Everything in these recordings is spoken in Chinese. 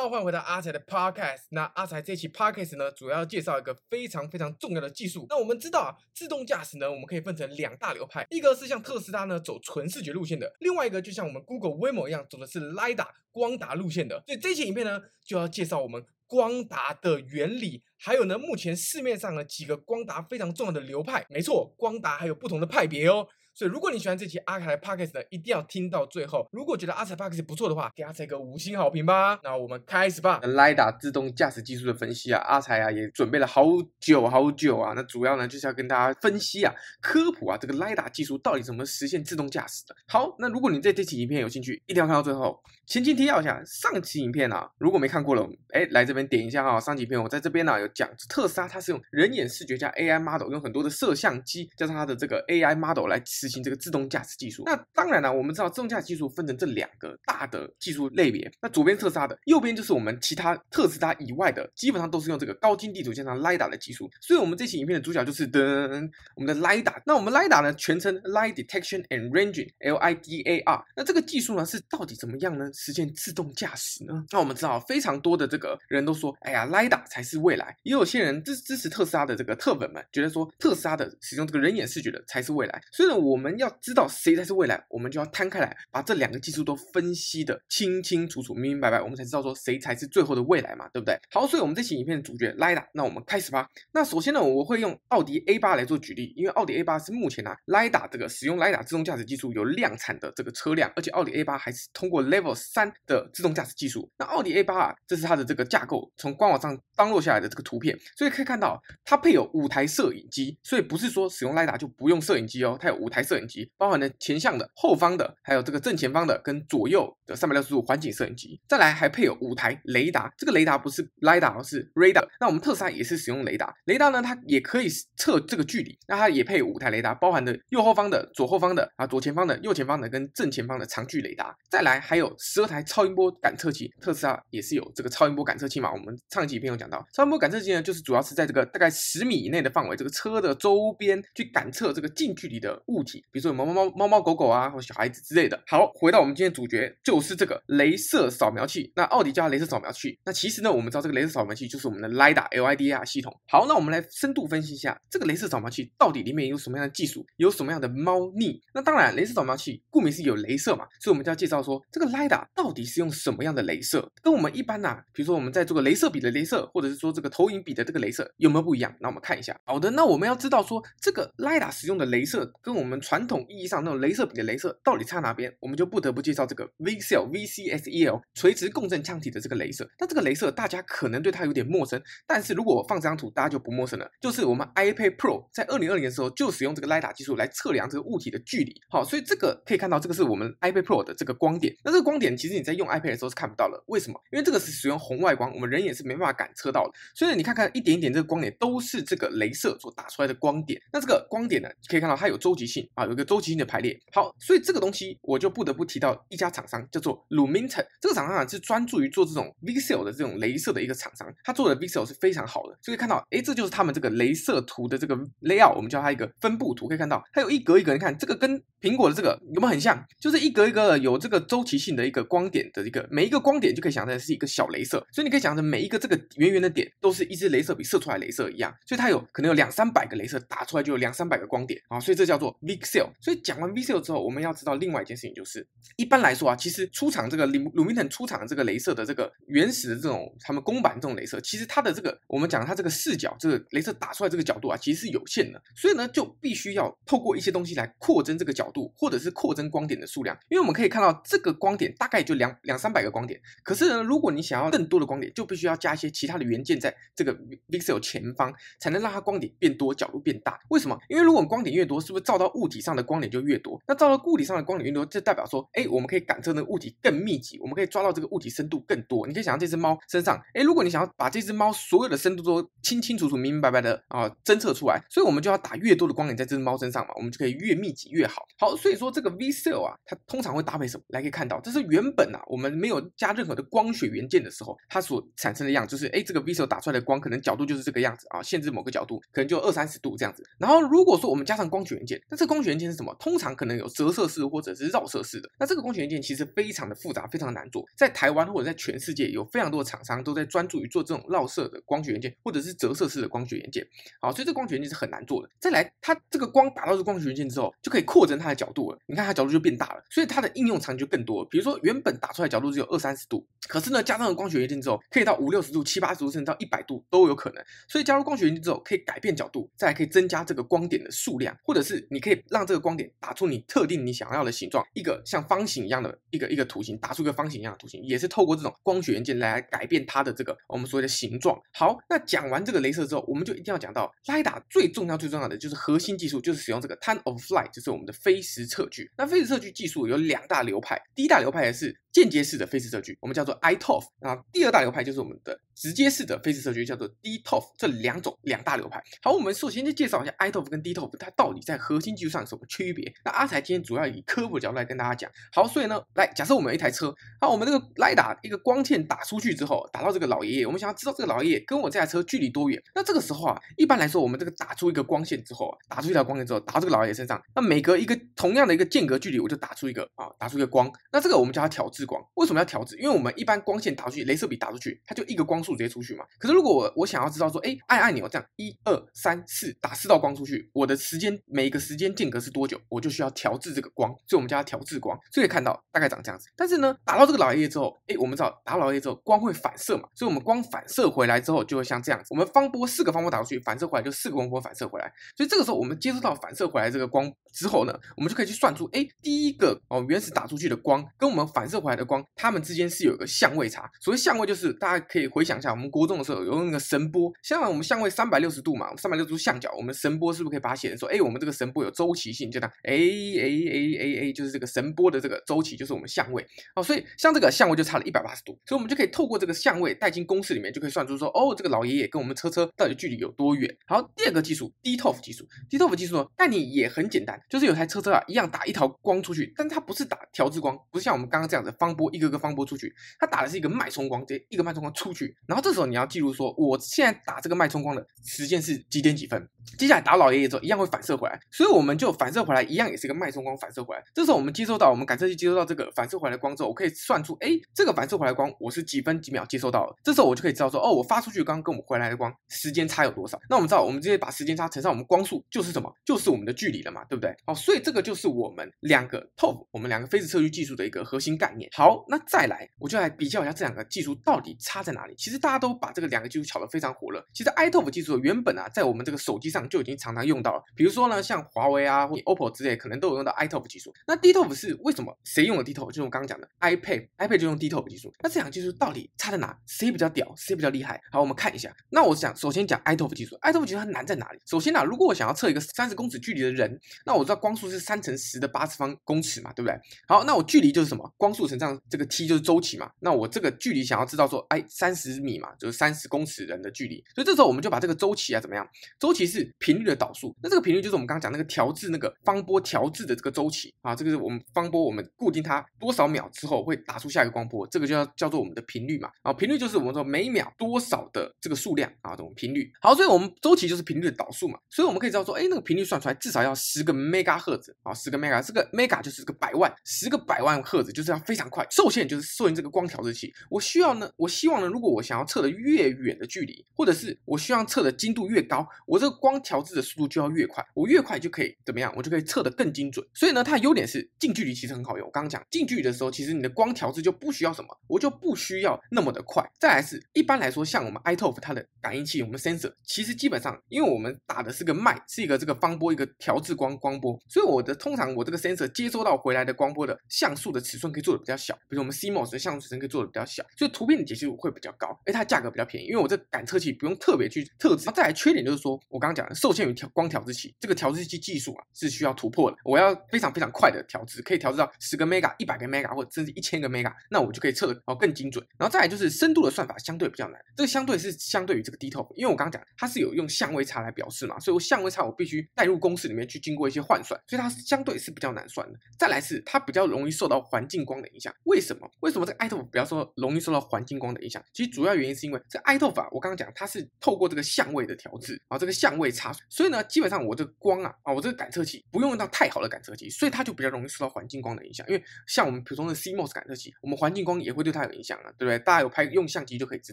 好，欢迎回到阿财的 Podcast。那阿财这期 Podcast 呢，主要介绍一个非常非常重要的技术。那我们知道啊，自动驾驶呢，我们可以分成两大流派，一个是像特斯拉呢走纯视觉路线的，另外一个就像我们 Google w a m o 一样走的是 LiDAR 光达路线的。所以这期影片呢，就要介绍我们光达的原理，还有呢，目前市面上的几个光达非常重要的流派。没错，光达还有不同的派别哦。所以，如果你喜欢这期阿财的 podcast 的，一定要听到最后。如果觉得阿财 Podcast 不错的话，给阿财个五星好评吧。那我们开始吧。LiDAR 自动驾驶技术的分析啊，阿才啊也准备了好久好久啊。那主要呢就是要跟大家分析啊、科普啊，这个 LiDAR 技术到底怎么实现自动驾驶的。好，那如果你对这期影片有兴趣，一定要看到最后。前情提要一下，上期影片啊，如果没看过了，哎，来这边点一下哈。上期影片我在这边呢、有讲特斯拉，它是用人眼视觉加 AI model，用很多的摄像机加上它的这个 AI model 来实行这个自动驾驶。技术，那当然了，我们知道自动驾驶技术分成这两个大的技术类别。那左边特斯拉的，右边就是我们其他特斯拉以外的，基本上都是用这个高精地图加上 LIDA 的技术。所以，我们这期影片的主角就是噔，我们的 LIDA，。那我们 LIDA 呢，全称 LID detection and Ranging，L-I-D-A-R。那这个技术呢，是到底怎么样呢？实现自动驾驶呢？那我们知道，非常多的这个人都说，哎呀，Lida 才是未来。也有些人支支持特斯拉的这个特粉们，觉得说特斯拉的使用这个人眼视觉的才是未来。所以呢，我们要知道。谁才是未来？我们就要摊开来，把这两个技术都分析得清清楚楚、明明白白，我们才知道说谁才是最后的未来嘛，对不对？好，所以我们这期影片的主角 Lida，那我们开始吧。那首先呢，我会用奥迪 A8 来做举例，因为奥迪 A8 是目前啊 Lida 这个使用 Lida 自动驾驶技术有量产的这个车辆，而且奥迪 A8 还是通过 Levels 3的自动驾驶技术。那奥迪 A8 啊，这是它的这个架构，从官网上 download 下来的这个图片，所以可以看到它配有五台摄影机，所以不是说使用 LiDAR 就不用摄影机哦，它有五台摄影机，包含了前向的。后方的，还有这个正前方的跟左右的三百六十度环景摄影机，再来还配有五台雷达。这个雷达不是 LiDAR，而是 Radar。那我们特斯拉也是使用雷达，雷达呢它也可以测这个距离。那它也配有五台雷达，包含的右后方的、左后方的啊、左前方的、右前方的跟正前方的长距雷达。再来还有十二台超音波感测器，特斯拉也是有这个超音波感测器嘛？我们上一集影片有讲到，超音波感测器呢就是主要是在这个大概十米以内的范围，这个车的周边去感测这个近距离的物体，比如说有猫猫猫猫猫狗狗啊。或小孩子之类的。好，回到我们今天主角，就是这个镭射扫描器。那奥迪叫它镭射扫描器。那其实呢，我们知道这个镭射扫描器就是我们的 LIDAR LIDR 系统。好，那我们来深度分析一下这个镭射扫描器到底里面有什么样的技术，有什么样的猫腻。那当然，镭射扫描器顾名思义有镭射嘛，所以我们就要介绍说这个 LiDa 到底是用什么样的镭射，跟我们一般呐、啊，比如说我们在做个镭射笔的镭射，或者是说这个投影笔的这个镭射有没有不一样？那我们看一下。好的，那我们要知道说这个 LIDA 使用的镭射跟我们传统意义上那种镭射笔的镭射到底差哪边？我们就不得不介绍这个 VCSEL VCSEL 垂直共振腔体的这个镭射。那这个镭射大家可能对它有点陌生，但是如果我放这张图，大家就不陌生了。就是我们 iPad Pro 在二零二零的时候就使用这个 LIDA 技术来测量这个物体的距离。好，所以这个可以看到，这个是我们 iPad Pro 的这个光点。那这个光点其实你在用 iPad 的时候是看不到的，为什么？因为这个是使用红外光，我们人眼是没办法感测到的。所以你看看一点一点这个光点都是这个镭射所打出来的光点。那这个光点呢，可以看到它有周期性啊，有个周期性的排列。好，所以这个东西我就不得不提到一家厂商，叫做 Lumentum。这个厂商啊是专注于做这种 VCSEL 的这种镭射的一个厂商，他做的 VCSEL 是非常好的。所以可以看到，哎，这就是他们这个镭射图的这个 layout，我们叫它一个分布图。可以看到，它有一格一格，你看这个跟苹果的这个有没有很像？就是一格一格的有这个周期性的一个光点的一个，每一个光点就可以想象是一个小镭射。所以你可以想象每一个这个圆圆的点都是一支镭射笔射出来镭射一样。所以它有可能有两三百个镭射打出来就有两三百个光点啊，所以这叫做 VCSEL。所以讲完 VCSEL 之后，我们要知道另外一件事情就是。一般来说啊，其实出厂这个鲁鲁明腾出厂的这个镭射的这个原始的这种他们公版这种镭射，其实它的这个我们讲它这个视角，这个镭射打出来这个角度啊，其实是有限的，所以呢就必须要透过一些东西来扩增这个角度，或者是扩增光点的数量。因为我们可以看到这个光点大概就两两三百个光点，可是呢，如果你想要更多的光点，就必须要加一些其他的元件在这个 VCSEL 前方，才能让它光点变多，角度变大。为什么？因为如果光点越多，是不是照到物体上的光点就越多？那照到物体上的光点越多，就代表说，哎。我们可以感测那个物体更密集，我们可以抓到这个物体深度更多。你可以想象这只猫身上，诶，如果你想要把这只猫所有的深度都清清楚楚、明明白白的啊侦测出来，所以我们就要打越多的光点在这只猫身上嘛，我们就可以越密集越好。好，所以说这个 VCSEL 啊，它通常会搭配什么？来可以看到，这是原原本啊，我们没有加任何的光学元件的时候，它所产生的样子就是，哎，这个 VCR 打出来的光可能角度就是这个样子啊，限制某个角度，可能就二三十度这样子。然后如果说我们加上光学元件，那这个光学元件是什么？通常可能有折射式或者是绕射式的。那这个光学元件其实非常的复杂，非常的难做。在台湾或者在全世界有非常多的厂商都在专注于做这种绕射的光学元件，或者是折射式的光学元件。好，所以这光学元件是很难做的。再来，它这个光打到这光学元件之后，就可以扩增它的角度了。你看它角度就变大了，所以它的应用场景就更多了。比如说原原本打出来角度只有二三十度，可是呢加上了光学元件之后，可以到五六十度、七八十度，甚至到一百度都有可能。所以加入光学元件之后，可以改变角度，再可以增加这个光点的数量，或者是你可以让这个光点打出你特定你想要的形状，一个像方形一样的一个一个图形，打出一个方形一样的图形，也是透过这种光学元件来改变它的这个我们所谓的形状。好，那讲完这个镭射之后，我们就一定要讲到 LiDAR 最重要最重要的就是核心技术，就是使用这个 time of flight，就是我们的飞时测距。那飞时测距技术有两大流派，第一大流派也是。间接式的飞时测距，我们叫做 iToF，然后第二大流派就是我们的直接式的飞时测距，叫做 dToF，这两种两大流派。好，我们首先就介绍一下 iToF 跟 dToF，它到底在核心技术上有什么区别？那阿财今天主要以科普的角度来跟大家讲。好，所以呢，来假设我们有一台车，好，我们这个来打一个光线打出去之后，打到这个老爷爷，我们想要知道这个老爷爷跟我这台车距离多远。那这个时候啊，一般来说，我们这个打出一个光线之后啊，打出一条光线之后，打到这个老爷爷身上，那每隔一个同样的一个间隔距离，我就打出一个啊，打出一个光。那这个我们叫它调制光。为什么要调制？因为我们一般光线打出去，镭射笔打出去，它就一个光束直接出去嘛。可是如果我我想要知道说，哎，按按钮这样，一二三四，打四道光出去，我的时间每一个时间间隔是多久，我就需要调制这个光，所以我们叫它调制光。所以可以看到大概长这样子。但是呢，打到这个老爷爷之后，哎，我们知道打老爷爷之后，光会反射嘛，所以我们光反射回来之后就会像这样子。我们方波四个方波打出去，反射回来就四个光波反射回来。所以这个时候我们接收到反射回来这个光之后呢，我们就可以去算出，哎，第一个哦原始打出去的光跟我们反射回来的光，它们之间是有一个相。位差，所谓相位就是大家可以回想一下，我们国中的时候有用那个神波，相反我们相位三百六十度嘛，三百六十度相角，我们神波是不是可以把它写成说，哎，我们这个神波有周期性，就这样，哎哎哎哎哎，就是这个神波的这个周期就是我们相位，哦，所以像这个相位就差了一百八十度，所以我们就可以透过这个相位带进公式里面，就可以算出说，哦，这个老爷爷跟我们车车到底距离有多远。好，第二个技术，dToF 技术，dToF 技术呢，但你也很简单，就是有台车车啊，一样打一条光出去，但它不是打调制光，不是像我们刚刚这样子方波一个个方波出去，它打的是一个脉冲光。这一个脉冲光出去，然后这时候你要记录说，我现在打这个脉冲光的时间是几点几分。接下来打老爷爷之后，一样会反射回来，所以我们就反射回来，一样也是一个脉冲光反射回来。这时候我们接收到，我们感测器接收到这个反射回来的光之后，我可以算出，哎，这个反射回来的光我是几分几秒接收到了。这时候我就可以知道说，哦，我发出去刚跟我们回来的光时间差有多少。那我们知道，我们直接把时间差乘上我们光速就是什么？就是我们的距离了嘛，对不对？好，所以这个就是我们两个 ToF，我们两个飞时测距技术的一个核心概念。好，那再来，我就来比较一下这两个技术到底差在哪里。其实大家都把这个两个技术炒得非常火热。其实 iToF 技术原本啊，在我们这个手机上就已经常常用到了，比如说呢，像华为啊或者 OPPO 之类，可能都有用到 iToF 技术。那 dToF 是为什么？谁用了 dToF？就是我刚刚讲的 iPad，iPad 就用 dToF 技术。那这两个技术到底差在哪？谁比较屌？谁比较厉害？好，我们看一下。那我想首先讲 iToF 技术，iToF 技术它难在哪里？首先啊，如果我想要测一个三十公尺距离的人，那我知道光速是三乘十的八次方公尺嘛，对不对？好，那我距离就是什么？光速乘上这个 t 就是周期嘛。那我这个距离想要知道说，哎，三十米嘛，就是三十公尺人的距离。所以这时候我们就把这个周期啊怎么样？周期是频率的导数。那这个频率就是我们刚刚讲那个调制那个方波调制的这个周期啊，这个是我们方波我们固定它多少秒之后会打出下一个光波，这个就要叫做我们的频率嘛。啊，频率就是我们说每秒多少的这个数量啊，这种频率。好，所以我们周期就是频率的导数嘛。所以我们可以知道说，哎，那个频率算出来至少要十个 mega 赫兹啊，十个 mega，这个 mega 就是个百万，十个百万赫兹就是要非常快。受限就是受限这个光调制器，我需要呢，我希望呢，如果我想要测得越远的距离，或者是我希望测的精度越高，我这个光调制的速度就要越快，我越快就可以怎么样？我就可以测得更精准。所以呢，它的优点是近距离其实很好用。我刚刚讲近距离的时候，其实你的光调制就不需要什么，我就不需要那么的快。再来是一般来说，像我们 iToF 它的感应器，我们 sensor 其实基本上，因为我们打的是个脉，是一个这个方波一个调制光光波，所以我的通常我这个 sensor 接收到回来的光波的像素的尺寸可以做的比较小，比如我们 CMOS 的像素尺寸可以做的比较小，所以图片的解析度会比较高，而它价格比较便宜，因为我这感测器不用特别去特制。再来缺点就是说我刚刚讲的，受限于调光调制器，这个调制器技术啊是需要突破的。我要非常非常快的调制，可以调制到十个 mega、一百个 mega 或者甚至一千个 mega，那我就可以测得哦更精准。然后再来就是深度的算法相对比较难，这个相对是相对于这个 D To，因为我刚刚讲它是有用相位差来表示嘛，所以我相位差我必须带入公式里面去经过一些换算，所以它相对是比较难算的。再来是它比较容易受到环境光的影响，为什么？为什么这个 iToF 比较说容易受到环境光的影响？其实主要原因是因为这 iToF 啊，我刚刚讲它是透过这个相位的调制啊，这个相位差，所以呢，基本上我这个光啊啊，我这个感测器不用用到太好的感测器，所以它就比较容易受到环境光的影响。因为像我们普通的 CMOS 感测器，我们环境光也会对它有影响啊，对不对？大家有拍用相机就可以知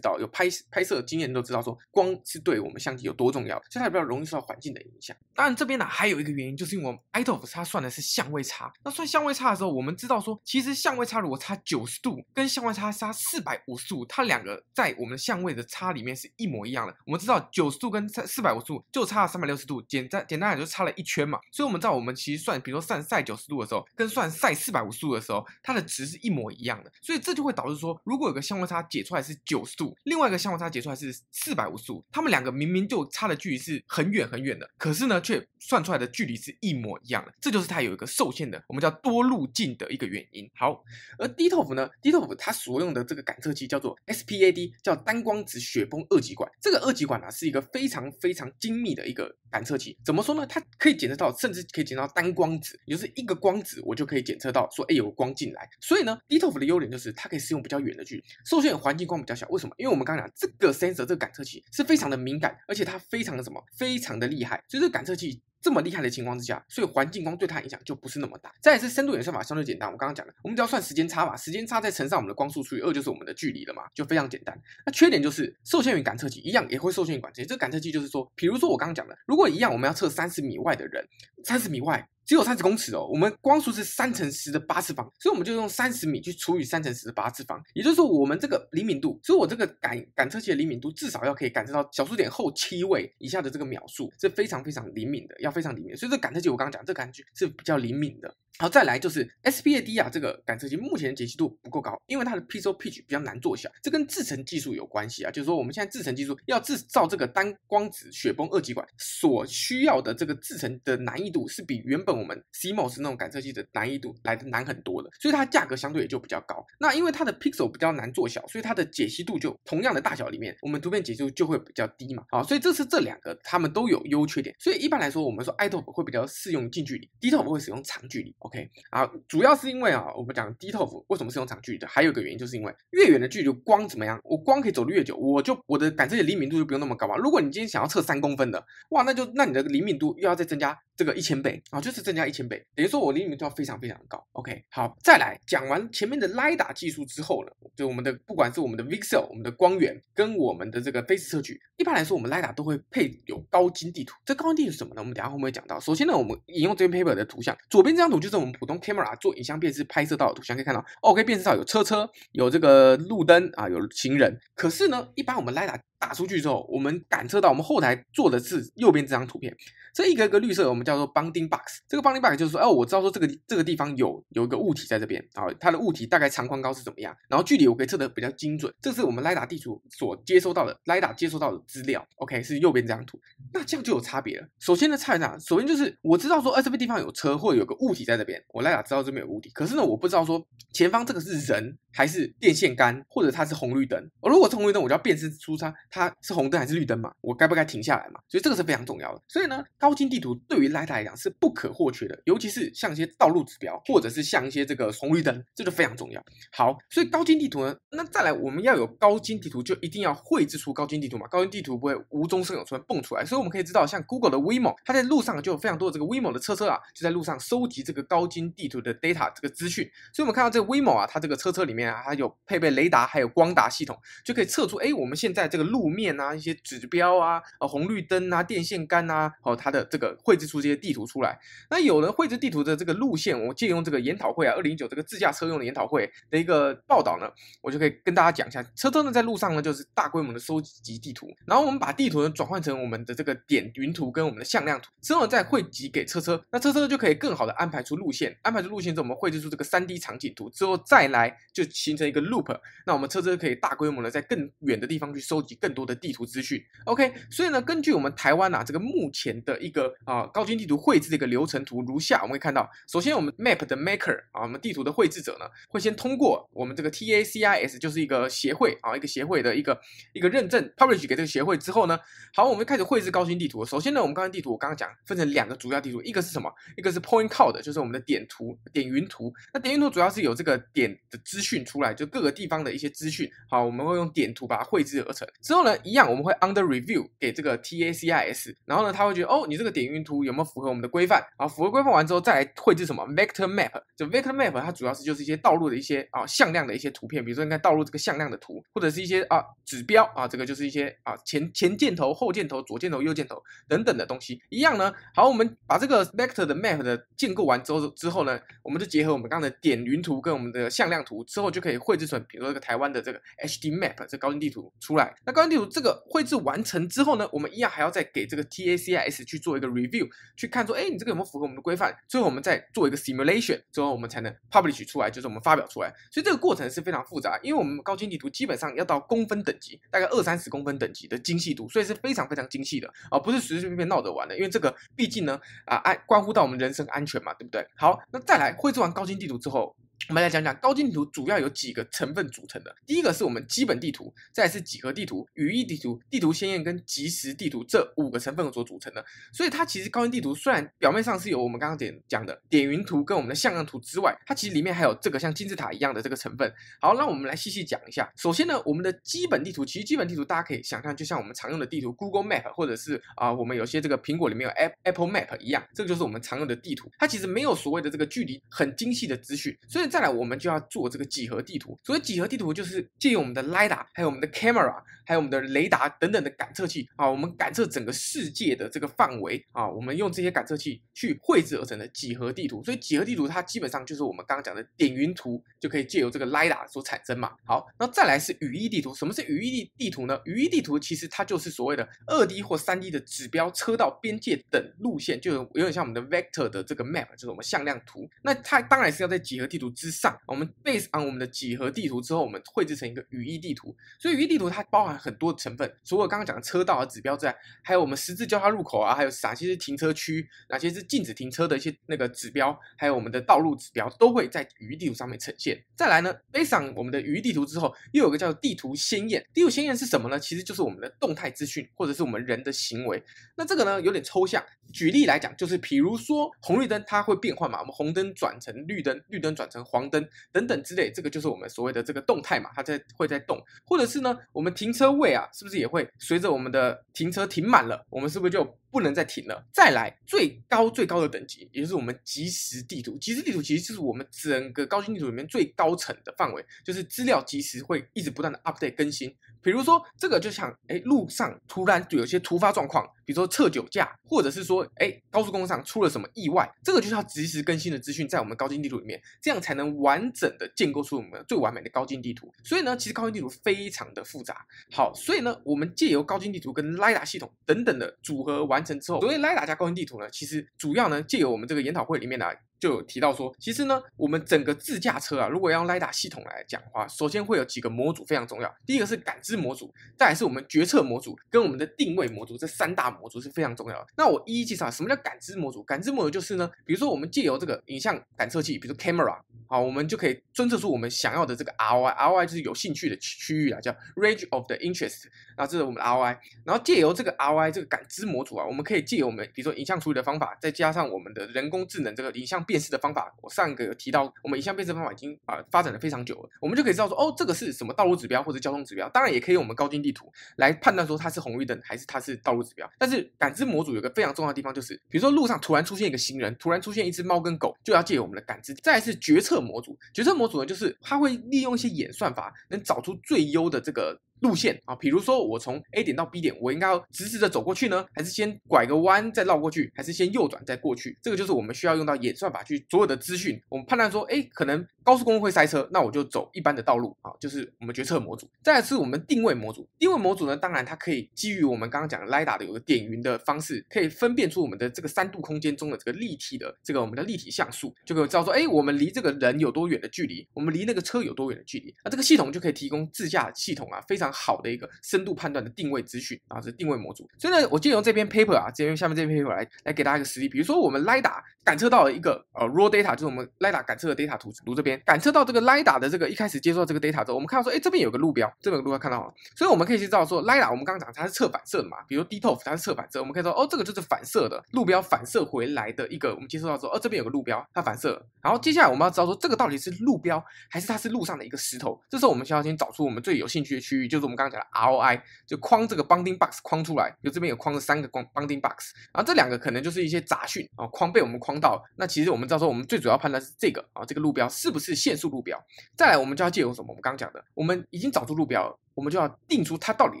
道，有拍拍摄经验都知道说光是对我们相机有多重要，所以它比较容易受到环境的影响。当然这边呢还有一个原因，就是因为我们 iToF 它算的是相位差，那算相位差的时候，我们知道说其实相位差它如果差九十度，跟相位差差四百五十度，它两个在我们相位的差里面是一模一样的。我们知道九十度跟四百五十度就差了三百六十度，简单简单讲就差了一圈嘛。所以我们知道我们其实算，比如说算 sin 九十度的时候，跟算 sin 四百五十度的时候，它的值是一模一样的。所以这就会导致说，如果有个相位差解出来是九十度，另外一个相位差解出来是四百五十度，它们两个明明就差的距离是很远很远的，可是呢却算出来的距离是一模一样的。这就是它有一个受限的，我们叫多路径的一个原因。好，而 DTOF 呢，DTOF 它所用的这个感测器叫做 SPAD，叫单光子雪崩二极管。这个二极管呢、啊、是一个非常非常精密的一个感测器。怎么说呢？它可以检测到，甚至可以检测到单光子，也就是一个光子，我就可以检测到说，哎，有光进来。所以呢，DTOF 的优点就是它可以适用比较远的距离，受限环境光比较小。为什么？因为我们刚刚讲这个 sensor 这个感测器是非常的敏感，而且它非常的什么？非常的厉害。所以这个感测器。这么厉害的情况之下，所以环境光对它影响就不是那么大。再来是深度演算法相对简单，我刚刚讲的，我们只要算时间差嘛，时间差再乘上我们的光速除以二就是我们的距离了嘛，就非常简单。那缺点就是受限于感测器，一样也会受限于感测器。这个感测器就是说，比如说我刚刚讲的，如果一样我们要测三十米外的人，三十米外。只有三十公尺哦，我们光速是三乘十的八次方，所以我们就用三十米去除以三乘十的八次方，也就是说我们这个灵敏度，所以我这个感感测器的灵敏度至少要可以感知到小数点后七位以下的这个秒数，是非常非常灵敏的，要非常灵敏。所以这感测器我刚刚讲，这个感觉是比较灵敏的。好，再来就是 SPAD 啊，这个感测器目前解析度不够高，因为它的 pixel pitch 比较难做小，这跟制程技术有关系啊。就是说我们现在制程技术要制造这个单光子雪崩二极管所需要的这个制程的难易度是比原本我们 CMOS 那种感测器的难易度来的难很多的，所以它价格相对也就比较高。那因为它的 pixel 比较难做小，所以它的解析度就同样的大小里面，我们图片解析度就会比较低嘛。好，所以这是这两个它们都有优缺点。所以一般来说，我们说 iToF 会比较适用近距离，DTOF 会使用长距离。OK，啊，主要是因为啊，我们讲低 TOF 为什么是用长距离的，还有一个原因就是因为越远的距离光怎么样，我光可以走的越久，我就我的感知的灵敏度就不用那么高嘛。如果你今天想要测三公分的，哇，那就那你的灵敏度又要再增加这个一千倍啊，就是增加一千倍，等于说我灵敏度要非常非常的高。OK，好，再来讲完前面的 LIDA 技术之后呢，就我们的不管是我们的 VCSEL 我们的光源跟我们的这个 Phase 测距，一般来说我们 LIDA 都会配有高精地图。这高精地图是什么呢？我们等下会不会讲到？首先呢，我们引用这篇 paper 的图像，左边这张图就是我们普通 camera 做影像辨识拍摄到的图像，可以看到，OK，辨识到有车车，有这个路灯啊，有行人。可是呢，一般我们 lida 打出去之后，我们感测到我们后台做的是右边这张图片。这一个一个绿色，我们叫做 bounding box。这个 bounding box 就是说，哦，我知道说这个这个地方有有一个物体在这边，啊，它的物体大概长宽高是怎么样，然后距离我可以测得比较精准。这是我们 LiDAR 地图所接收到的 LiDAR 接收到的资料。OK，是右边这张图。那这样就有差别了。首先呢，差在哪？首先就是我知道说，哎，这边地方有车或者有个物体在这边，我 LiDAR 知道这边有物体。可是呢，我不知道说前方这个是人还是电线杆，或者它是红绿灯。而如果是红绿灯，我就要辨识出它它是红灯还是绿灯嘛，我该不该停下来嘛？所以这个是非常重要的。所以呢，高精地图对于 LiDAR 来讲是不可或缺的，尤其是像一些道路指标，或者是像一些这个红绿灯，这就非常重要。好，所以高精地图呢，那再来我们要有高精地图，就一定要绘制出高精地图嘛。高精地图不会无中生有突然蹦出来，所以我们可以知道，像 Google 的 Waymo，它在路上就有非常多的这个 Waymo 的车车啊，就在路上收集这个高精地图的 data 这个资讯。所以我们看到这个 Waymo 啊，它这个车车里面啊，它有配备雷达，还有光达系统，就可以测出哎，我们现在这个路路面啊，一些指标啊，呃，红绿灯啊，电线杆啊，哦，它的这个绘制出这些地图出来。那有人绘制地图的这个路线，我借用这个研讨会啊，二零一九这个自驾车用的研讨会的一个报道呢，我就可以跟大家讲一下，车车呢在路上呢就是大规模的收集地图，然后我们把地图呢转换成我们的这个点云图跟我们的向量图，之后再汇集给车车，那车车就可以更好的安排出路线，安排出路线之后，我们绘制出这个三 D 场景图之后再来就形成一个 loop，那我们车车可以大规模的在更远的地方去收集更更多的地图资讯。OK，所以呢，根据我们台湾啊这个目前的一个啊高精地图绘制的一个流程图如下，我们会看到，首先我们 Map 的 Maker 啊，我们地图的绘制者呢，会先通过我们这个 TACIS 就是一个协会啊，一个协会的一个一个认证 publish 给这个协会之后呢，好，我们开始绘制高精地图。首先呢，我们高精地图我刚刚讲分成两个主要地图，一个是什么？一个是 Point Cloud，就是我们的点图点云图。那点云图主要是有这个点的资讯出来，就各个地方的一些资讯。好，我们会用点图把它绘制而成。之后后呢，一样我们会 Under Review 给这个 TACIS，然后呢，他会觉得哦，你这个点云图有没有符合我们的规范？啊，符合规范完之后，再来绘制什么 Vector Map。就 Vector Map 它主要是就是一些道路的一些啊向量的一些图片，比如说应该道路这个向量的图，或者是一些啊指标啊，这个就是一些啊前前箭头、后箭头、左箭头、右箭头等等的东西。一样呢，好，我们把这个 Vector 的 Map 的建构完之后之后呢，我们就结合我们刚刚的点云图跟我们的向量图之后，就可以绘制成比如说这个台湾的这个 HD Map 这高清地图出来。那高例如这个绘制完成之后呢，我们一样还要再给这个 TACIS 去做一个 review，去看说，哎，你这个有没有符合我们的规范？最后我们再做一个 simulation，最后我们才能 publish 出来，就是我们发表出来。所以这个过程是非常复杂，因为我们高精地图基本上要到公分等级，大概二三十公分等级的精细度，所以是非常非常精细的啊，不是随随便便闹着玩的。因为这个毕竟呢，啊，安关乎到我们人身安全嘛，对不对？好，那再来绘制完高精地图之后。我们来讲讲高精地图主要有几个成分组成的。第一个是我们基本地图，再是几何地图、语义地图、地图鲜艳跟即时地图这五个成分所组成的。所以它其实高精地图虽然表面上是有我们刚刚点讲的点云图跟我们的向量图之外，它其实里面还有这个像金字塔一样的这个成分。好，那我们来细细讲一下。首先呢，我们的基本地图其实基本地图大家可以想象，就像我们常用的地图 Google Map 或者是啊、我们有些这个苹果里面有 Apple Map 一样，这个就是我们常用的地图。它其实没有所谓的这个距离很精细的资讯。所以再来我们就要做。这个几何地图，所谓几何地图就是借用我们的 LIDA 还有我们的 camera，还有我们的雷达等等的感测器啊，我们感测整个世界的这个范围啊，我们用这些感测器去绘制而成的几何地图。所以几何地图它基本上就是我们刚刚讲的点云图，就可以借由这个 LIDA 所产生嘛。好，那再来是语义地图。什么是语义地地图呢？语义地图其实它就是所谓的二 D 或三 D 的指标、车道、边界等路线，就有点像我们的 vector 的这个 map，就是我们向量图。那它当然是要在几何地图之上，我们。Base on 我们的几何地图之后，我们绘制成一个语义地图。所以语义地图它包含很多成分，除了刚刚讲的车道啊、指标之外，还有我们十字交叉路口啊，还有哪些是停车区，哪些是禁止停车的一些那个指标，还有我们的道路指标，都会在语义地图上面呈现。再来呢，Base on 我们的语义地图之后，又有个叫地图鲜艳。地图鲜艳是什么呢？其实就是我们的动态资讯，或者是我们人的行为。那这个呢，有点抽象。举例来讲，就是比如说红绿灯它会变换嘛，我们红灯转成绿灯，绿灯转成黄灯等等之类，这个就是我们所谓的这个动态嘛，它在会在动，或者是呢，我们停车位啊，是不是也会随着我们的停车停满了，我们是不是就不能再停了？再来最高最高的等级，也就是我们即时地图，即时地图其实就是我们整个高精地图里面最高层的范围，就是资料即时会一直不断的 update 更新。比如说这个就像哎，路上突然就有些突发状况，比如说测酒驾，或者是说哎，高速公路上出了什么意外，这个就是要即时更新的资讯在我们高精地图里面，这样才能完整的建构出我们最完美的高精地图。所以呢，其实高精地图非常的复杂。好，所以呢，我们借由高精地图跟 LIDA 系统等等的组合完完成之后，所谓 LiDAR 加高精地图呢，其实主要呢借由我们这个研讨会里面的。就有提到说，其实呢，我们整个自驾车啊，如果要用雷达系统来讲的话，首先会有几个模组非常重要。第一个是感知模组，再来是我们决策模组跟我们的定位模组，这三大模组是非常重要的。那我一一介绍，什么叫感知模组？感知模组就是呢，比如说我们借由这个影像感测器，比如 camera。好，我们就可以侦测出我们想要的这个 ROI，ROI 就是有兴趣的区域啊，叫 range of the interest。那这是我们的 ROI。然后借由这个 ROI 这个感知模组啊，我们可以借由我们比如说影像处理的方法，再加上我们的人工智能这个影像辨识的方法。我上个有提到，我们影像辨识方法已经啊、发展的非常久了，我们就可以知道说，哦，这个是什么道路指标或者交通指标。当然也可以用我们高精地图来判断说它是红绿灯还是它是道路指标。但是感知模组有个非常重要的地方，就是比如说路上突然出现一个行人，突然出现一只猫跟狗，就要借由我们的感知。再来是决策模组，决策。模组呢，就是它会利用一些演算法，能找出最优的这个。路线啊，比如说我从 A 点到 B 点，我应该要直直的走过去呢，还是先拐个弯再绕过去，还是先右转再过去？这个就是我们需要用到演算法去所有的资讯，我们判断说，哎，可能高速公路会塞车，那我就走一般的道路啊，就是我们决策模组。再来是我们定位模组，定位模组呢，当然它可以基于我们刚刚讲的 LIDA 的有个点云的方式，可以分辨出我们的这个三度空间中的这个立体的这个我们的立体像素，就可以知道说，哎，我们离这个人有多远的距离，我们离那个车有多远的距离，那这个系统就可以提供自驾系统啊，非常。好的一个深度判断的定位资讯啊，是定位模组。所以呢，我借用这篇 paper 啊，借用下面这篇 paper 来来给大家一个实例，比如说我们 l i d a 感测到了一个呃 raw data，就是我们 LIDA 感测的 data 图图这边。感测到这个 LIDA 的这个一开始接收到这个 data 之后，我们看到说，哎，这边有个路标，这边有个路标看到了，所以我们可以去知道说 LIDA 我们刚刚讲它是侧反射的嘛，比如 DToF 它是侧反射，我们可以说哦，这个就是反射的路标反射回来的一个，我们接收到说哦，这边有个路标它反射，然后接下来我们要知道说这个到底是路标还是它是路上的一个石头，这时候我们需要先找出我们最有兴趣的区域，就是我们刚刚讲的 ROI，就框这个 bounding box 框出来，就这边有框了三个框 bounding box，然后这两个可能就是一些杂讯啊，框被我们框到，那其实我们到时候我们最主要判断是这个啊，这个路标是不是限速路标，再来我们就要借用什么？我们刚刚讲的，我们已经找出路标了。我们就要定出它到底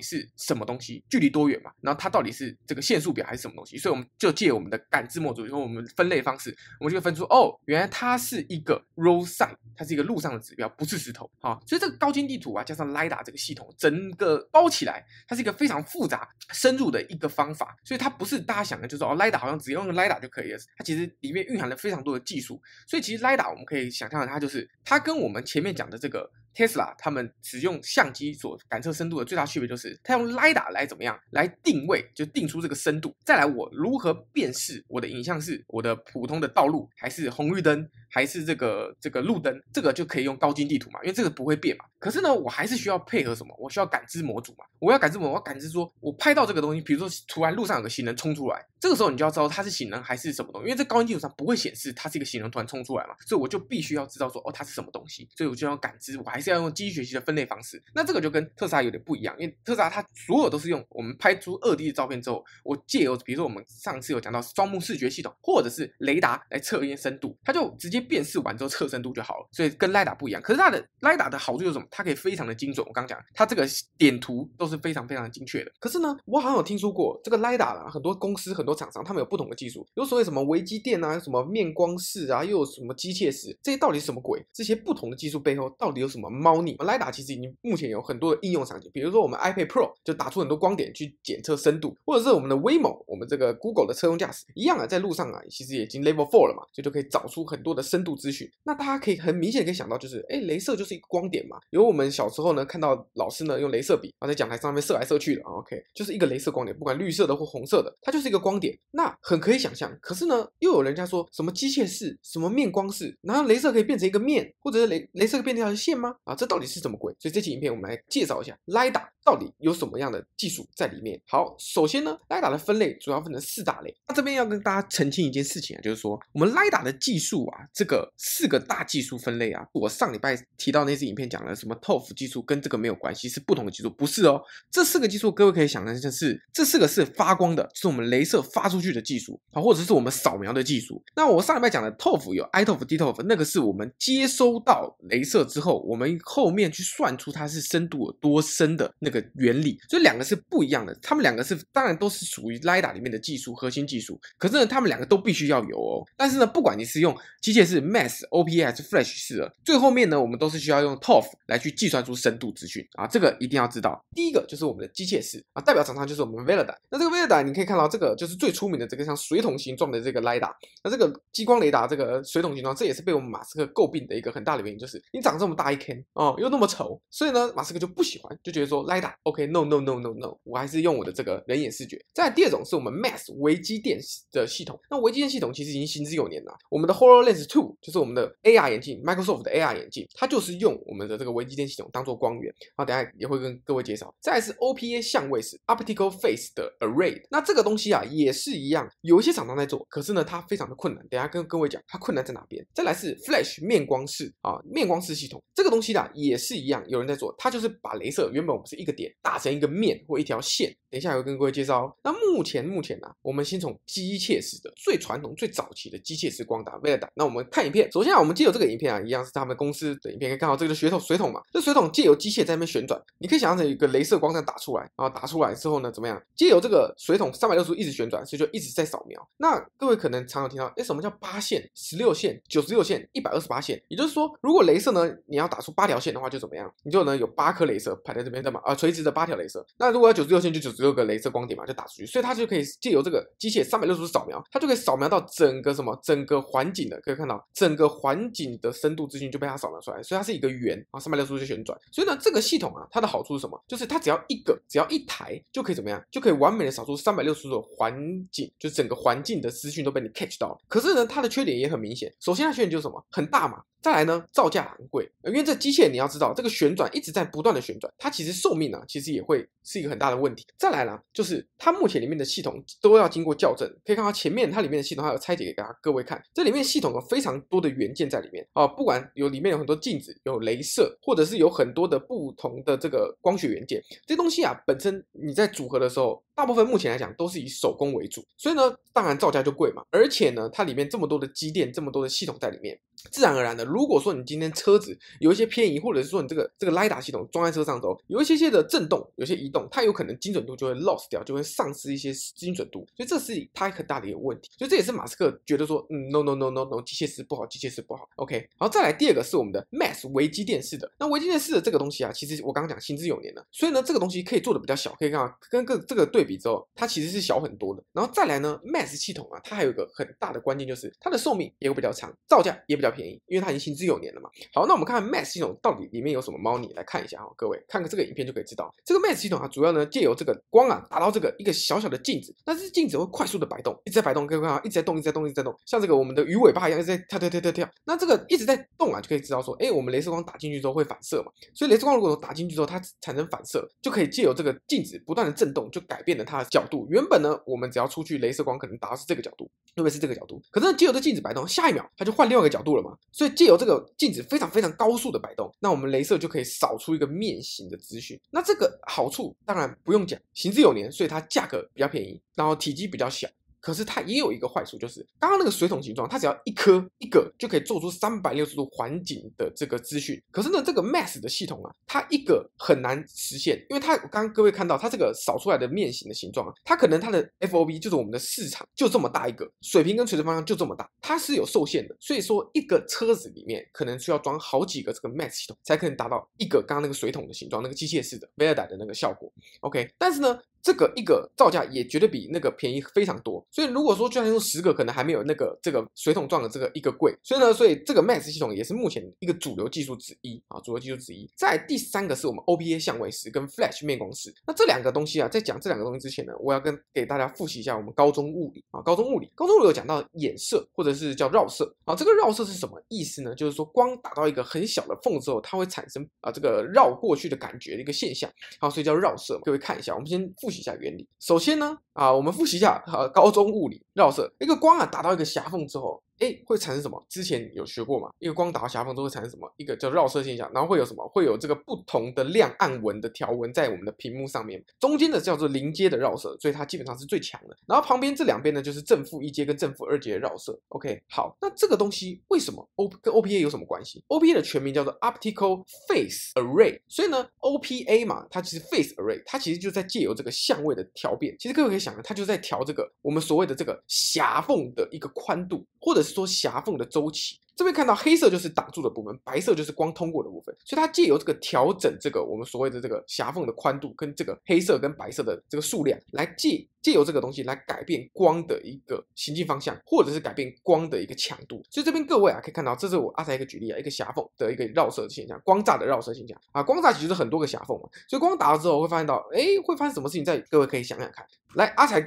是什么东西，距离多远嘛，然后它到底是这个限速表还是什么东西，所以我们就借我们的感知模组，用我们分类方式，我们就会分出哦，原来它是一个 roadside，它是一个路上的指标，不是石头啊。所以这个高精地图啊，加上 LiDAR 这个系统，整个包起来，它是一个非常复杂、深入的一个方法。所以它不是大家想的，就是哦，LiDAR 好像只用 LiDAR 就可以了。它其实里面蕴含了非常多的技术。所以其实 LiDAR 我们可以想象，它就是它跟我们前面讲的这个。Tesla 他们使用相机所感测深度的最大区别就是，它用 LiDAR 来怎么样来定位，就定出这个深度。再来，我如何辨识我的影像是我的普通的道路，还是红绿灯，还是这个这个路灯？这个就可以用高精地图嘛，因为这个不会变嘛。可是呢，我还是需要配合什么？我需要感知模组嘛。我要感知模，我要感知说，我拍到这个东西，比如说突然路上有个行人冲出来，这个时候你就要知道它是行人还是什么东西，因为这高精地图上不会显示它是一个行人突然冲出来嘛，所以我就必须要知道说，哦，它是什么东西，所以我就要感知，我还是要用机器学习的。分类方式，那这个就跟特斯拉有点不一样，因为特斯拉它所有都是用我们拍出二 D 的照片之后，我借由比如说我们上次有讲到双目视觉系统或者是雷达来测一些深度，它就直接辨识完之后测深度就好了，所以跟 LIDA 不一样。可是它的 LIDA 的好处就是什么？它可以非常的精准。我刚刚讲，它这个点图都是非常非常精确的。可是呢，我好像有听说过这个 LIDA 啊，很多公司很多厂商他们有不同的技术，有所谓什么微机电啊，什么面光式啊，又有什么机械式，这些到底是什么鬼？这些不同的技术背后到底有什么猫腻？LiDAR 其实已经目前。有很多的应用场景，比如说我们 iPad Pro 就打出很多光点去检测深度，或者是我们的 Waymo，我们这个 Google 的车用驾驶一样啊，在路上啊，其实也已经 Level Four 了嘛，就就可以找出很多的深度资讯。那大家可以很明显可以想到，就是哎，镭射就是一个光点嘛。有我们小时候呢看到老师呢用镭射笔啊在讲台上面射来射去的，OK，就是一个镭射光点，不管绿色的或红色的，它就是一个光点。那很可以想象，可是呢，又有人家说什么机械式，什么面光式，然后镭射可以变成一个面，或者是镭镭射可以变成一条线吗？啊，这到底是什么鬼？所以这期影片我们来介绍一下。LIDA 到底有什么样的技术在里面？好，首先呢，LIDA 的分类主要分成四大类。那这边要跟大家澄清一件事情啊，就是说我们 LIDA 的技术啊，这个四个大技术分类啊，我上礼拜提到那支影片讲了什么 ToF 技术跟这个没有关系，是不同的技术，不是哦。这四个技术各位可以想象的是，这四个是发光的，是我们镭射发出去的技术啊，或者是我们扫描的技术。那我上礼拜讲的 ToF 有 iToF、DToF，那个是我们接收到镭射之后，我们后面去算出它是深度有多深的那个原理，所以两个是不一样的。他们两个是当然都是属于 LIDA 里面的技术核心技术，可是呢，他们两个都必须要有哦。但是呢，不管你是用机械式 Mass、OPA 还是 Flash 式的，最后面呢，我们都是需要用 ToF 来去计算出深度资讯啊。这个一定要知道。第一个就是我们的机械式啊，代表厂商就是我们 Velodyne。那这个 Velodyne 你可以看到，这个就是最出名的这个像水桶形状的这个 LIDA。那这个激光雷达这个水桶形状，这也是被我们马斯克诟病的一个很大的原因，就是你长这么大一坑哦，又那么丑，所以呢，马斯克就不喜欢，就觉得说来打。OK，no no no no no，我还是用我的这个人眼视觉。再来第二种是我们 Mass 微机电的系统。那微机电系统其实已经行之有年了。我们的 HoloLens 2就是我们的 AR 眼镜，Microsoft 的 AR 眼镜，它就是用我们的这个微机电系统当做光源。好，等下也会跟各位介绍。再来是 OPA 相位式 Optical Phase 的 Array。那这个东西啊也是一样，有一些厂商在做，可是呢它非常的困难。等下跟各位讲它困难在哪边。再来是 Flash 面光式啊，面光式系统，这个东西呢啊也是一样，有人在做，它就是把镭射原本我们是一个点。打成一个面或一条线，等一下我会跟各位介绍哦。那目前目前呢、我们先从机械式的最传统、最早期的机械式光打 Velodyne。那我们看影片，首先啊，我们借由这个影片啊，一样是他们公司的影片，可以看到这个水桶水桶嘛，这水桶借由机械在那边旋转，你可以想象成一个镭射光这样打出来，然后打出来之后呢，怎么样？借由这个水桶三百六十度一直旋转，所以就一直在扫描。那各位可能常有听到，哎，什么叫八线、十六线、九十六线、一百二十八线？也就是说，如果镭射呢，你要打出八条线的话，就怎么样？你就能有八颗镭射排在这边，对吗？啊，垂直的八条镭射。那如果要九十六线，就九十六个镭射光点嘛，就打出去，所以它就可以借由这个机械三百六十度扫描，它就可以扫描到整个什么整个环境的，可以看到，整个环境的深度资讯就被它扫描出来，所以它是一个圆啊，三百六十度就旋转。所以呢，这个系统啊，它的好处是什么？就是它只要一个，只要一台就可以怎么样，就可以完美的扫出三百六十度的环境，就整个环境的资讯都被你 catch 到了。可是呢，它的缺点也很明显。首先，它缺点就是什么？很大嘛。再来呢，造价昂贵，因为这机械你要知道，这个旋转一直在不断的旋转，它其实寿命啊，其实也会是一个很大的问题。再来呢，就是它目前里面的系统都要经过校正，可以看到前面它里面的系统还有拆解给大家各位看，这里面系统有非常多的元件在里面。啊，不管有里面有很多镜子，有镭射，或者是有很多的不同的这个光学元件，这东西啊，本身你在组合的时候，大部分目前来讲都是以手工为主，所以呢，当然造价就贵嘛，而且呢，它里面这么多的机电，这么多的系统在里面，自然而然的，如果说你今天车子有一些偏移，或者是说你这个这个雷达系统装在车上之后，有一些些的震动，有些移动，它有可能精准度就会 lost 掉，就会丧失一些精准度，所以这是它很大的一个问题。所以这也是马斯克觉得说，嗯，no no no no no，机械师不好，机械师不好。OK，然后再来第二个是我们的 Max 微机电视的，那微机电视的这个东西啊，其实我刚刚讲行之有年了，所以呢，这个东西可以做的比较小，可以看到跟个这个对比之后，它其实是小很多的。然后再来呢，Max 系统啊，它还有一个很大的关键就是它的寿命也会比较长，造价也比较便宜，因为它已经行之有年了嘛。好，那我们看看 Max 系统到底里面有什么猫腻，来看一下哈，各位看看这个影片就可以知道，这个 Max 系统啊，主要呢借由这个光啊打到这个一个小小的镜子，那这镜子会快速的摆动，一直在摆动，各位看啊，一直在动，一直在动，一直在动，像这个我们的鱼尾巴一样，一直在跳跳跳跳跳。那这个一直在动啊，就可以知道说，哎，我们镭射光打进去之后会反射嘛，所以镭射光如果打进去之后它产生反射，就可以借由这个镜子不断的震动，就改变了它的角度。原本呢，我们只要出去镭射光可能打到是这个角度，特别是这个角度，可是借由这镜子摆动，下一秒它就换另外一个角度了嘛，所以借有这个镜子非常非常高速的摆动。那我们镭射就可以扫出一个面型的资讯。那这个好处当然不用讲，行之有年，所以它价格比较便宜，然后体积比较小。可是它也有一个坏处，就是刚刚那个水桶形状，它只要一颗一个就可以做出三百六十度环景的这个资讯。可是呢，这个 Max 的系统啊，它一个很难实现，因为它刚刚各位看到它这个扫出来的面型的形状啊，它可能它的 FOV 就是我们的市场就这么大一个，水平跟垂直方向就这么大，它是有受限的。所以说一个车子里面可能需要装好几个这个 Max 系统，才可能达到一个刚刚那个水桶的形状，那个机械式的 v e l d a 的那个效果。OK，但是呢。这个一个造价也绝对比那个便宜非常多，所以如果说就算用十个，可能还没有那个这个水桶状的这个一个贵。所以呢，所以这个 Max 系统也是目前一个主流技术之一啊，主流技术之一。在第三个是我们 OPA 相位式跟 Flash 面光式。那这两个东西啊，在讲这两个东西之前呢，我要跟给大家复习一下我们高中物理啊，高中物理，高中物理有讲到衍射或者是叫绕射啊。这个绕射是什么意思呢？就是说光打到一个很小的缝之后，它会产生啊这个绕过去的感觉的一个现象啊，所以叫绕射。各位看一下，我们先复习一下原理。首先呢，啊，我们复习一下啊，高中物理绕射，一个光啊打到一个狭缝之后。哎，会产生什么？之前有学过嘛？一个光打到狭缝都会产生什么？一个叫绕射现象，然后会有什么？会有这个不同的亮暗纹的条纹在我们的屏幕上面。中间的叫做零阶的绕射，所以它基本上是最强的。然后旁边这两边呢，就是正负一阶跟正负二阶的绕射。OK，好，那这个东西为什么 O 跟 OPA 有什么关系？OPA 的全名叫做 Optical Phase Array，所以呢，OPA 嘛，它其实 Phase Array，它其实就在借由这个相位的调变。其实各位可以想，它就在调这个我们所谓的这个狭缝的一个宽度。或者是说狭缝的周期。这边看到黑色就是挡住的部分，白色就是光通过的部分，所以它借由这个调整这个我们所谓的这个狭缝的宽度跟这个黑色跟白色的这个数量，来借借由这个东西来改变光的一个行进方向，或者是改变光的一个强度。所以这边各位啊可以看到，这是我阿才一个举例啊，一个狭缝的一个绕射现象，光栅的绕射现象啊，光栅其实是很多个狭缝嘛，所以光打了之后会发现到，哎，会发生什么事情？在各位可以想想看。来，阿才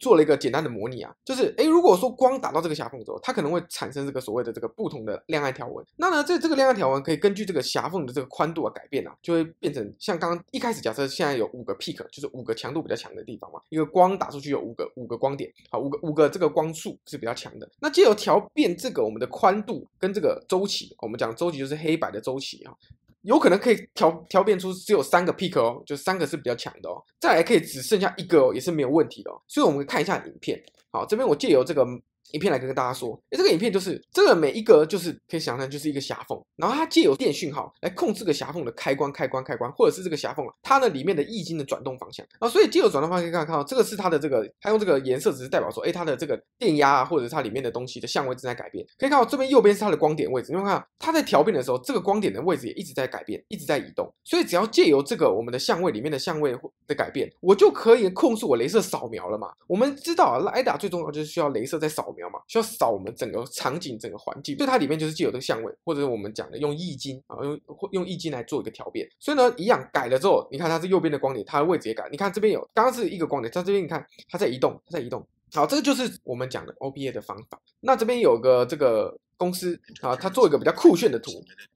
做了一个简单的模拟啊，就是哎，如果说光打到这个狭缝之后，它可能会产生这个所谓的这个不。不同的亮暗条纹，那呢，这这个亮暗条纹可以根据这个狭缝的这个宽度啊改变啊，就会变成像刚刚一开始假设现在有五个 peak，就是五个强度比较强的地方嘛，一个光打出去有五个五个光点，好，五个五个这个光束是比较强的。那借由调变这个我们的宽度跟这个周期，我们讲周期就是黑白的周期啊，有可能可以调调变出只有三个 peak 哦，就三个是比较强的哦，再来可以只剩下一个哦，也是没有问题的哦。所以我们看一下影片，好，这边我借由这个。影片来跟大家说，哎，这个影片就是这个每一个就是可以想象就是一个狭缝，然后它借由电讯号来控制个狭缝的开关、开关、开关，或者是这个狭缝啊它呢里面的液晶的转动方向啊，所以借由转动方向可以看到，这个是它的这个，它用这个颜色只是代表说，哎，它的这个电压啊，或者是它里面的东西的相位正在改变。可以看到这边右边是它的光点位置，你会看它在调变的时候，这个光点的位置也一直在改变，一直在移动。所以只要借由这个我们的相位里面的相位的改变，我就可以控制我镭射扫描了嘛。我们知道啊，雷达最重要就是需要镭射在扫描。描嘛，需要扫我们整个场景、整个环境，所以它里面就是既有这个相位，或者是我们讲的用易经啊，用用易经来做一个调变。所以呢，一样改了之后，你看它是右边的光点，它的位置也改。你看这边有，刚刚是一个光点，在这边你看它在移动，它在移动。好，这个就是我们讲的 OBA 的方法。那这边有个这个公司啊，它做一个比较酷炫的图，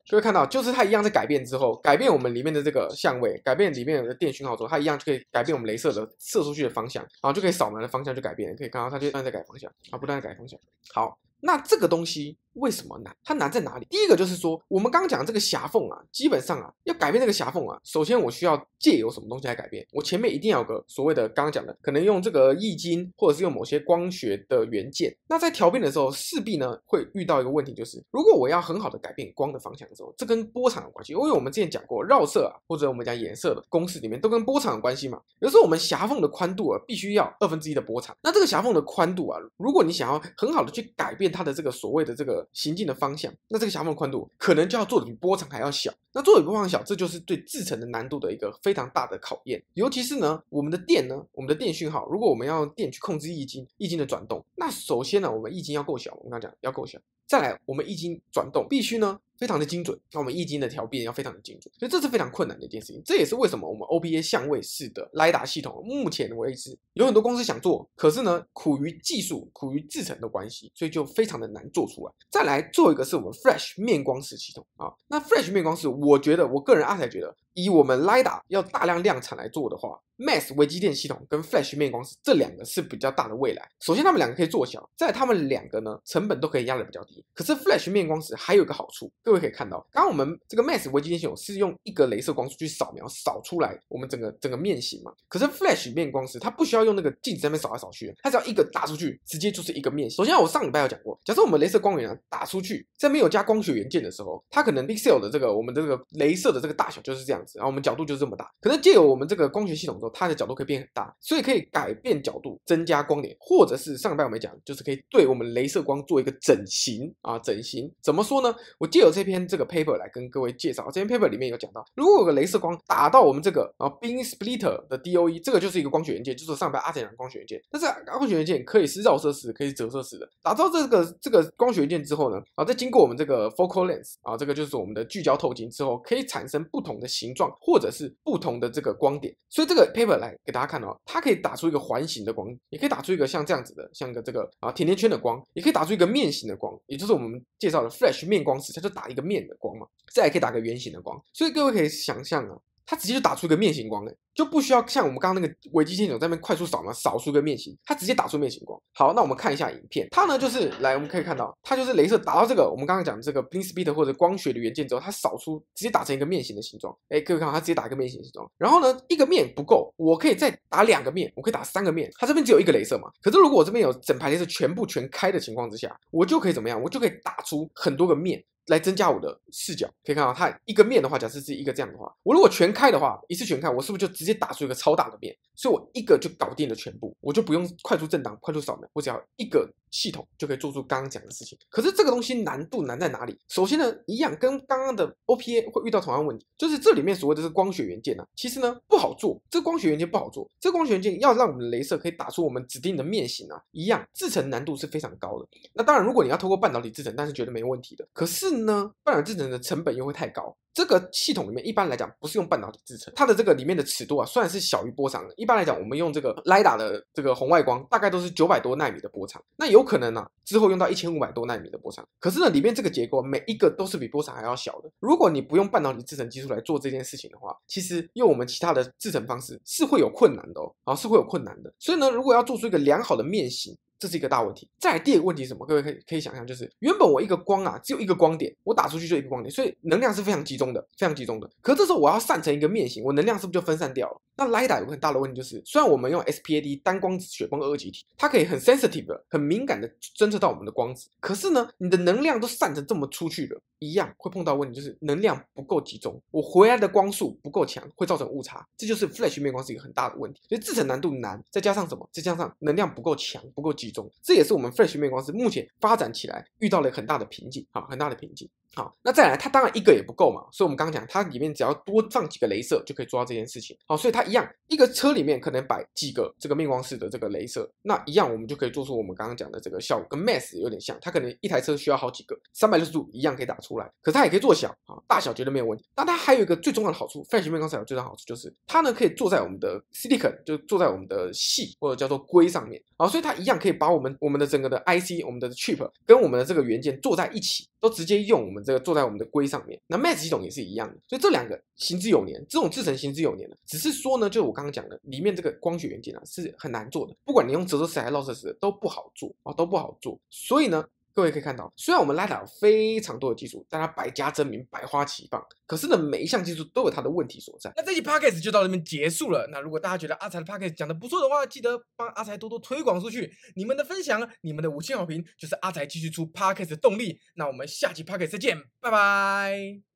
就会看到，就是它一样在改变之后，改变我们里面的这个相位，改变里面的电讯号之后，它一样就可以改变我们镭射的射出去的方向，然后就可以扫描的方向就改变，可以看到它就不断在改方向，啊，不断在改方向。好，那这个东西。为什么难？它难在哪里？第一个就是说，我们刚刚讲这个狭缝啊，基本上啊，要改变这个狭缝啊，首先我需要借由什么东西来改变？我前面一定要有个所谓的刚刚讲的，可能用这个易经，或者是用某些光学的元件。那在调变的时候，势必呢会遇到一个问题，就是如果我要很好的改变光的方向的时候，这跟波长有关系。因为我们之前讲过，绕射啊，或者我们讲颜色的公式里面都跟波长有关系嘛。比如说我们狭缝的宽度啊，必须要二分之一的波长。那这个狭缝的宽度啊，如果你想要很好的去改变它的这个所谓的这个行进的方向，那这个狭缝宽度可能就要做的比波长还要小，那做的比波长小，这就是对制程的难度的一个非常大的考验。尤其是呢，我们的电呢，我们的电讯号，如果我们要用电去控制易经，易经的转动，那首先呢，我们易经要够小，我们刚刚讲要够小，再来我们易经转动必须呢。非常的精准，那我们易经的调变要非常的精准，所以这是非常困难的一件事情。这也是为什么我们 OPA 相位式的雷达系统，目前为止有很多公司想做，可是呢，苦于技术、苦于制成的关系，所以就非常的难做出来。再来做一个是我们 Flash 面光式系统啊，那 Flash 面光式，我觉得我个人阿才觉得。以我们 LIDA 要大量量产来做的话，Mass 微机电系统跟 Flash 面光式这两个是比较大的未来。首先，他们两个可以做小，在他们两个呢，成本都可以压得比较低。可是 Flash 面光式还有一个好处，各位可以看到，刚刚我们这个 Mass 微机电系统是用一个镭射光束去扫描扫出来我们整个整个面型嘛。可是 Flash 面光式它不需要用那个镜子在那边扫来扫去，它只要一个打出去，直接就是一个面。首先，我上礼拜有讲过，假设我们镭射光源啊打出去，在没有加光学元件的时候，它可能 pixel 的这个我们这个镭射的这个大小就是这样然后我们角度就是。这么大，可能借由我们这个光学系统之后，它的角度可以变很大，所以可以改变角度，增加光点，或者是上礼拜我们讲，就是可以对我们镭射光做一个整形啊，整形。怎么说呢？我借由这篇这个 paper 来跟各位介绍，这篇 paper 里面有讲到，如果有个镭射光打到我们这个啊 beam splitter 的 DOE，这个就是一个光学元件，就是上礼拜阿展讲光学元件，但是光学元件可以是绕射式，可以折射式的，打到这个这个光学元件之后呢，啊，再经过我们这个 focal lens，啊，这个就是我们的聚焦透镜之后，可以产生不同的形状，或者是不同的这个光点，所以这个 paper 来给大家看哦，它可以打出一个环形的光，也可以打出一个像这样子的，像个这个啊甜甜圈的光，也可以打出一个面形的光，也就是我们介绍的 Flash 面光时，它就打一个面的光嘛，再也可以打个圆形的光，所以各位可以想象啊。它直接就打出一个面形光，就不需要像我们刚刚那个微机电在那边快速扫描扫出一个面形，它直接打出面形光。好，那我们看一下影片，它呢就是来，我们可以看到，它就是镭射打到这个我们刚刚讲的这个 beam splitter 或者光学的元件之后，它扫出直接打成一个面形的形状。哎，各位看它直接打一个面形形状。然后呢，一个面不够，我可以再打两个面，我可以打三个面。它这边只有一个镭射嘛，可是如果我这边有整排镭射全部全开的情况之下，我就可以怎么样？我就可以打出很多个面。来增加我的视角，可以看到它一个面的话，假设是一个这样的话，我如果全开的话，一次全开，我是不是就直接打出一个超大的面？所以我一个就搞定了全部，我就不用快速震荡、快速扫描，我只要一个系统就可以做出刚刚讲的事情。可是这个东西难度难在哪里？首先呢，一样跟刚刚的 OPA 会遇到同样问题，就是这里面所谓的这个光学元件呢、啊，其实呢不好做。这光学元件不好做，这光学元件要让我们的镭射可以打出我们指定的面型啊，一样制程难度是非常高的。那当然，如果你要透过半导体制程，那是绝对没问题的。可是呢，半导体制程的成本又会太高。这个系统里面一般来讲不是用半导体制成，它的这个里面的尺度啊，虽然是小于波长的，一般来讲我们用这个 LIDA 的这个红外光大概都是九百多纳米的波长，那有可能呢、啊、之后用到一千五百多纳米的波长，可是呢里面这个结构每一个都是比波长还要小的。如果你不用半导体制成技术来做这件事情的话，其实用我们其他的制成方式是会有困难的哦，啊是会有困难的。所以呢，如果要做出一个良好的面型。这是一个大问题。再来第二个问题是什么？各位可以可以想象，就是原本我一个光啊，只有一个光点，我打出去就一个光点，所以能量是非常集中的，非常集中的。可这时候我要散成一个面形，我能量是不是就分散掉了？那 lida 有个很大的问题就是，虽然我们用 SPAD 单光子雪崩二极体，它可以很 sensitive 的、很敏感的侦测到我们的光子，可是呢，你的能量都散成这么出去了，一样会碰到问题，就是能量不够集中，我回来的光速不够强，会造成误差。这就是 Flash 面光是一个很大的问题。所以制程难度难，再加上什么？再加上能量不够强、不够集中，这也是我们 fresh 面光是目前发展起来遇到了很大的瓶颈啊，很大的瓶颈。好，那再来，它当然一个也不够嘛，所以我们刚刚讲，它里面只要多放几个镭射就可以做到这件事情。好，所以它一样，一个车里面可能摆几个这个面光式的这个镭射，那一样我们就可以做出我们刚刚讲的这个效果，跟 mass 有点像，它可能一台车需要好几个，三百六十度一样可以打出来，可它也可以做小啊，大小绝对没有问题。那它还有一个最重要的好处，Flash 面光才有最大好处就是它呢可以坐在我们的 Silicon，就坐在我们的细或者叫做硅上面，好，所以它一样可以把我们我们的整个的 IC，我们的 Chip 跟我们的这个元件坐在一起，都直接用我们这个坐在我们的龟。上面，那 Max 系统也是一样的，所以这两个行之有年，这种制成行之有年的，只是说呢，就我刚刚讲的，里面这个光学元件啊是很难做的，不管你用折射式还是绕射式都不好做啊，都不好做。所以呢，各位可以看到，虽然我们 LiDAR 有非常多的技术，但它百家争鸣，百花齐放，可是呢，每一项技术都有它的问题所在。那这期 Podcast 就到这边结束了。那如果大家觉得阿财的 Podcast 讲的不错的话，记得帮阿财多多推广出去。你们的分享，你们的五星好评，就是阿财继续出 Podcast 的动力。那我们下期 Podcast 再见，拜拜。